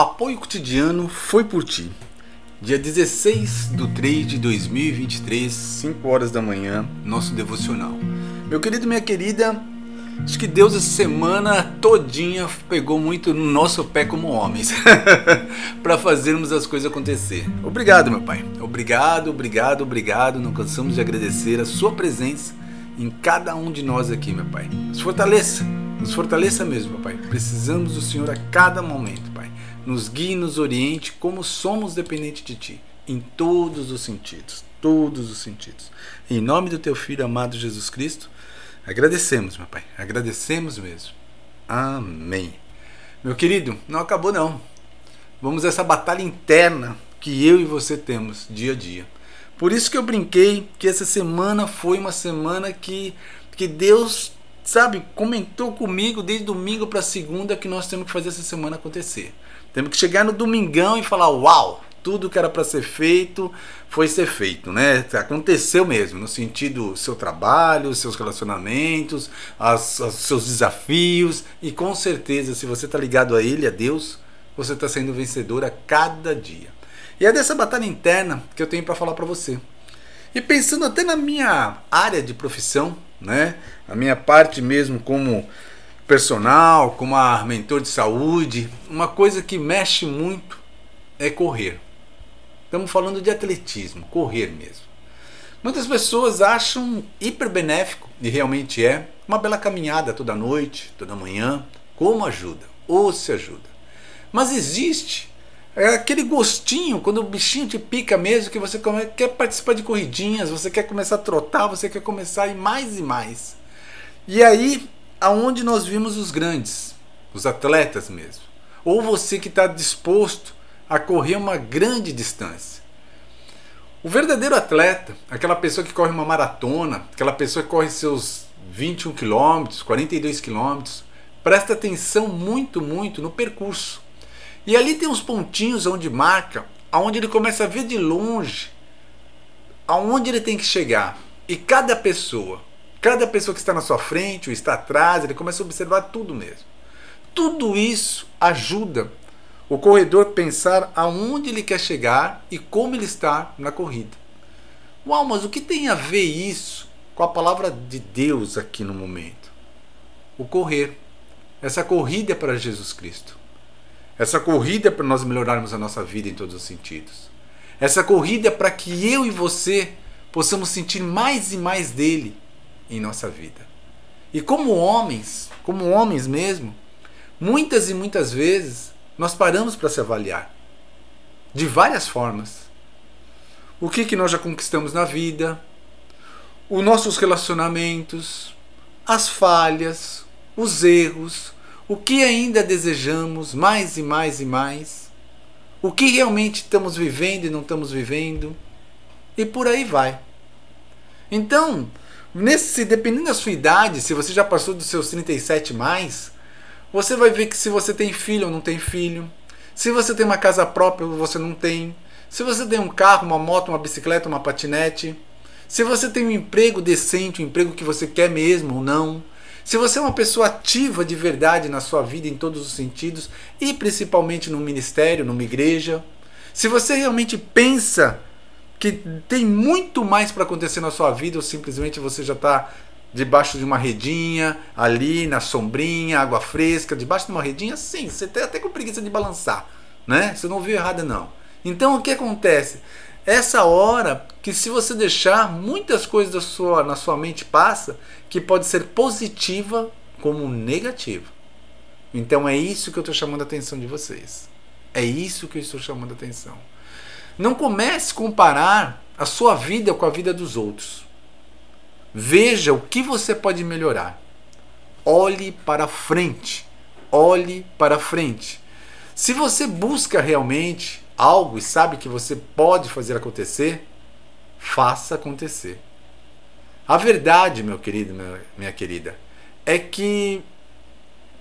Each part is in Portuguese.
Apoio cotidiano foi por ti. Dia 16 do 3 de 2023, 5 horas da manhã, nosso devocional. Meu querido, minha querida, acho que Deus essa semana todinha pegou muito no nosso pé como homens para fazermos as coisas acontecer. Obrigado, meu Pai. Obrigado, obrigado, obrigado. Não cansamos de agradecer a sua presença em cada um de nós aqui, meu Pai. Nos fortaleça, nos fortaleça mesmo, meu Pai. Precisamos do Senhor a cada momento, nos guie nos oriente como somos dependentes de Ti, em todos os sentidos, todos os sentidos. Em nome do Teu Filho amado Jesus Cristo, agradecemos, meu Pai, agradecemos mesmo. Amém. Meu querido, não acabou não. Vamos a essa batalha interna que eu e você temos dia a dia. Por isso que eu brinquei que essa semana foi uma semana que, que Deus, sabe, comentou comigo desde domingo para segunda que nós temos que fazer essa semana acontecer. Temos que chegar no domingão e falar: uau, tudo que era para ser feito foi ser feito, né? Aconteceu mesmo, no sentido seu trabalho, seus relacionamentos, as, os seus desafios e com certeza, se você está ligado a Ele, a Deus, você está sendo vencedor a cada dia. E é dessa batalha interna que eu tenho para falar para você. E pensando até na minha área de profissão, né? A minha parte mesmo como personal, como a mentor de saúde, uma coisa que mexe muito é correr. Estamos falando de atletismo, correr mesmo. Muitas pessoas acham hiper benéfico, e realmente é, uma bela caminhada toda noite, toda manhã, como ajuda, ou se ajuda. Mas existe é aquele gostinho, quando o bichinho te pica mesmo, que você quer participar de corridinhas, você quer começar a trotar, você quer começar a ir mais e mais. E aí aonde nós vimos os grandes, os atletas mesmo. Ou você que está disposto a correr uma grande distância. O verdadeiro atleta, aquela pessoa que corre uma maratona, aquela pessoa que corre seus 21 quilômetros, 42 quilômetros, presta atenção muito, muito no percurso. E ali tem uns pontinhos onde marca, aonde ele começa a ver de longe aonde ele tem que chegar. E cada pessoa Cada pessoa que está na sua frente ou está atrás, ele começa a observar tudo mesmo. Tudo isso ajuda o corredor a pensar aonde ele quer chegar e como ele está na corrida. Uau, mas o que tem a ver isso com a palavra de Deus aqui no momento? O correr. Essa corrida é para Jesus Cristo. Essa corrida é para nós melhorarmos a nossa vida em todos os sentidos. Essa corrida é para que eu e você possamos sentir mais e mais dele em nossa vida. E como homens, como homens mesmo, muitas e muitas vezes nós paramos para se avaliar de várias formas. O que que nós já conquistamos na vida, os nossos relacionamentos, as falhas, os erros, o que ainda desejamos mais e mais e mais, o que realmente estamos vivendo e não estamos vivendo, e por aí vai. Então, Nesse, dependendo da sua idade, se você já passou dos seus 37 mais, você vai ver que se você tem filho ou não tem filho, se você tem uma casa própria ou você não tem, se você tem um carro, uma moto, uma bicicleta, uma patinete, se você tem um emprego decente, um emprego que você quer mesmo ou não, se você é uma pessoa ativa de verdade na sua vida em todos os sentidos e principalmente no ministério, numa igreja, se você realmente pensa que tem muito mais para acontecer na sua vida ou simplesmente você já está debaixo de uma redinha, ali na sombrinha, água fresca, debaixo de uma redinha, sim, você tem até com preguiça de balançar, né? Você não viu errado não. Então o que acontece? Essa hora que se você deixar muitas coisas da sua, na sua mente passa, que pode ser positiva como negativa. Então é isso que eu estou chamando a atenção de vocês. É isso que eu estou chamando a atenção. Não comece a comparar a sua vida com a vida dos outros. Veja o que você pode melhorar. Olhe para frente. Olhe para frente. Se você busca realmente algo e sabe que você pode fazer acontecer, faça acontecer. A verdade, meu querido, minha querida, é que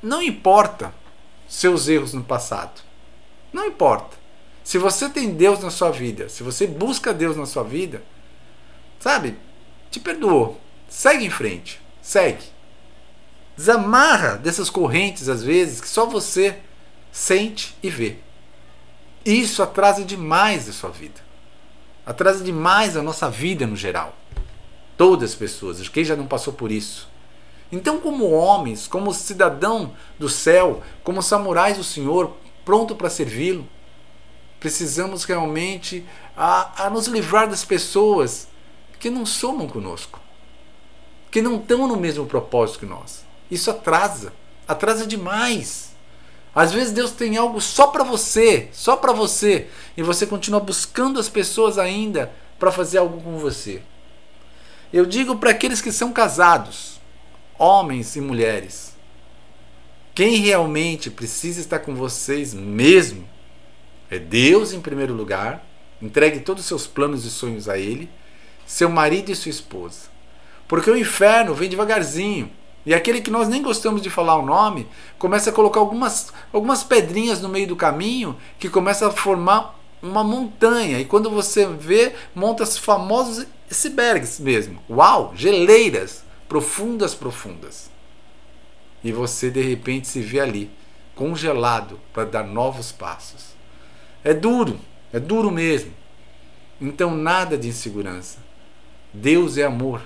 não importa seus erros no passado. Não importa. Se você tem Deus na sua vida, se você busca Deus na sua vida, sabe? Te perdoou. Segue em frente. Segue. Desamarra dessas correntes, às vezes, que só você sente e vê. Isso atrasa demais a sua vida. Atrasa demais a nossa vida no geral. Todas as pessoas, quem já não passou por isso. Então, como homens, como cidadão do céu, como samurais do Senhor, pronto para servi-lo, precisamos realmente a, a nos livrar das pessoas que não somam conosco, que não estão no mesmo propósito que nós. Isso atrasa, atrasa demais. Às vezes Deus tem algo só para você, só para você, e você continua buscando as pessoas ainda para fazer algo com você. Eu digo para aqueles que são casados, homens e mulheres, quem realmente precisa estar com vocês mesmo é Deus em primeiro lugar. Entregue todos os seus planos e sonhos a Ele, seu marido e sua esposa. Porque o inferno vem devagarzinho. E aquele que nós nem gostamos de falar o nome, começa a colocar algumas, algumas pedrinhas no meio do caminho que começa a formar uma montanha. E quando você vê, monta os famosos icebergs mesmo. Uau! Geleiras profundas, profundas. E você de repente se vê ali, congelado para dar novos passos. É duro, é duro mesmo. Então nada de insegurança. Deus é amor.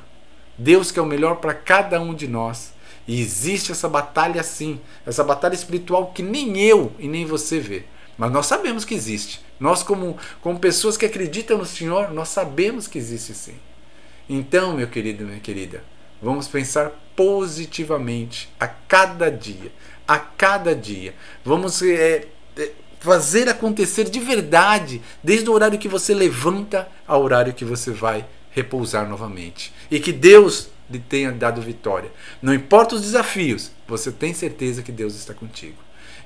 Deus quer o melhor para cada um de nós. E existe essa batalha sim, essa batalha espiritual que nem eu e nem você vê. Mas nós sabemos que existe. Nós, como, como pessoas que acreditam no Senhor, nós sabemos que existe sim. Então, meu querido, minha querida, vamos pensar positivamente a cada dia. A cada dia. Vamos é, é, fazer acontecer de verdade, desde o horário que você levanta ao horário que você vai repousar novamente. E que Deus lhe tenha dado vitória. Não importa os desafios, você tem certeza que Deus está contigo.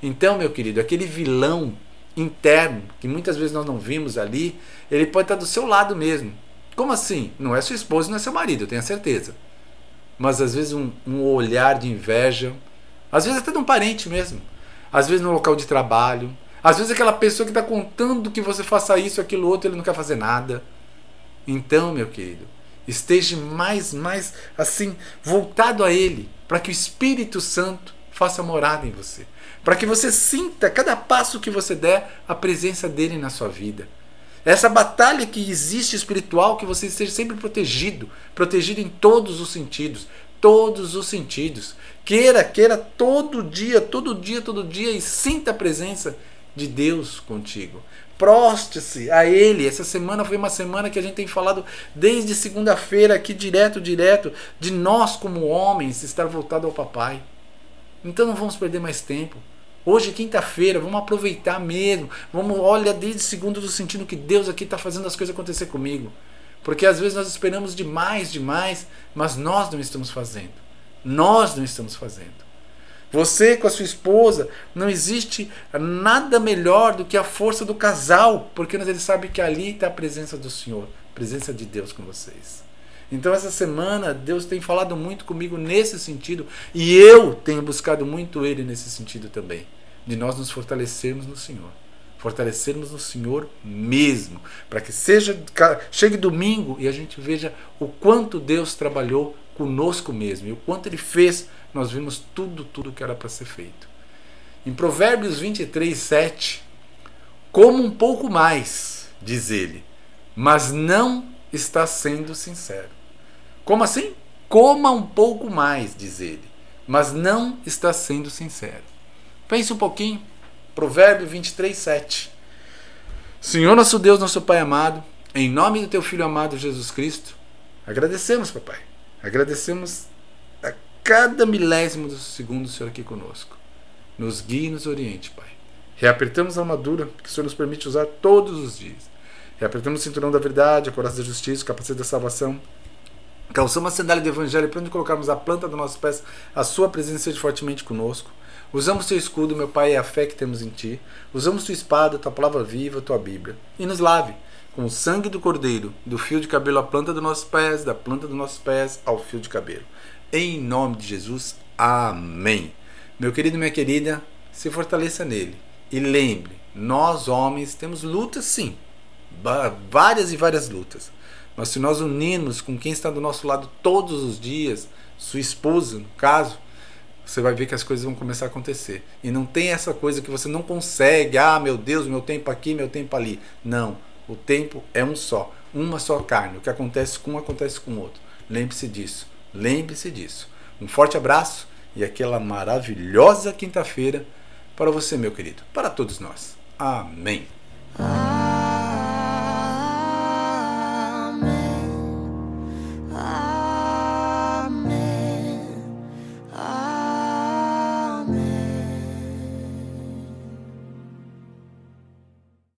Então, meu querido, aquele vilão interno, que muitas vezes nós não vimos ali, ele pode estar do seu lado mesmo. Como assim? Não é sua esposa, não é seu marido, eu tenho a certeza. Mas às vezes um, um olhar de inveja, às vezes até de um parente mesmo, às vezes no local de trabalho, às vezes aquela pessoa que está contando que você faça isso, aquilo, outro, ele não quer fazer nada. Então, meu querido, esteja mais, mais assim, voltado a Ele, para que o Espírito Santo faça morada em você. Para que você sinta, cada passo que você der, a presença dele na sua vida. Essa batalha que existe espiritual, que você esteja sempre protegido, protegido em todos os sentidos, todos os sentidos. Queira, queira todo dia, todo dia, todo dia e sinta a presença de Deus contigo. Proste-se a Ele. Essa semana foi uma semana que a gente tem falado desde segunda-feira aqui, direto, direto, de nós como homens estar voltado ao Papai. Então não vamos perder mais tempo. Hoje, quinta-feira, vamos aproveitar mesmo. Vamos, olha, desde segundo do sentido que Deus aqui está fazendo as coisas acontecer comigo. Porque às vezes nós esperamos demais, demais, mas nós não estamos fazendo. Nós não estamos fazendo. Você com a sua esposa, não existe nada melhor do que a força do casal, porque ele sabe que ali está a presença do Senhor, a presença de Deus com vocês. Então essa semana Deus tem falado muito comigo nesse sentido e eu tenho buscado muito Ele nesse sentido também, de nós nos fortalecermos no Senhor, fortalecermos no Senhor mesmo, para que seja chegue domingo e a gente veja o quanto Deus trabalhou conosco mesmo e o quanto Ele fez nós vimos tudo, tudo que era para ser feito. Em Provérbios 23, 7, como um pouco mais, diz ele, mas não está sendo sincero. Como assim? Coma um pouco mais, diz ele, mas não está sendo sincero. Pense um pouquinho. Provérbio 23, 7. Senhor nosso Deus, nosso Pai amado, em nome do teu Filho amado Jesus Cristo, agradecemos, papai. Agradecemos cada milésimo do segundo o Senhor aqui conosco. Nos guie e nos oriente, Pai. Reapertamos a armadura que o Senhor nos permite usar todos os dias. Reapertamos o cinturão da verdade, a coraça da justiça, o capacete da salvação. Calçamos a sandália do evangelho para onde colocarmos a planta dos nossos pés, a sua presença seja fortemente conosco. Usamos teu escudo, meu Pai, é a fé que temos em ti. Usamos tua espada, tua palavra viva, tua Bíblia. E nos lave com o sangue do cordeiro, do fio de cabelo à planta dos nossos pés, da planta dos nossos pés ao fio de cabelo. Em nome de Jesus, amém. Meu querido, minha querida, se fortaleça nele. E lembre, nós homens temos lutas sim, várias e várias lutas. Mas se nós unirmos com quem está do nosso lado todos os dias, sua esposa, no caso, você vai ver que as coisas vão começar a acontecer. E não tem essa coisa que você não consegue, ah, meu Deus, meu tempo aqui, meu tempo ali. Não, o tempo é um só, uma só carne. O que acontece com um acontece com o outro. Lembre-se disso. Lembre-se disso. Um forte abraço e aquela maravilhosa quinta-feira para você, meu querido, para todos nós. Amém. Ah.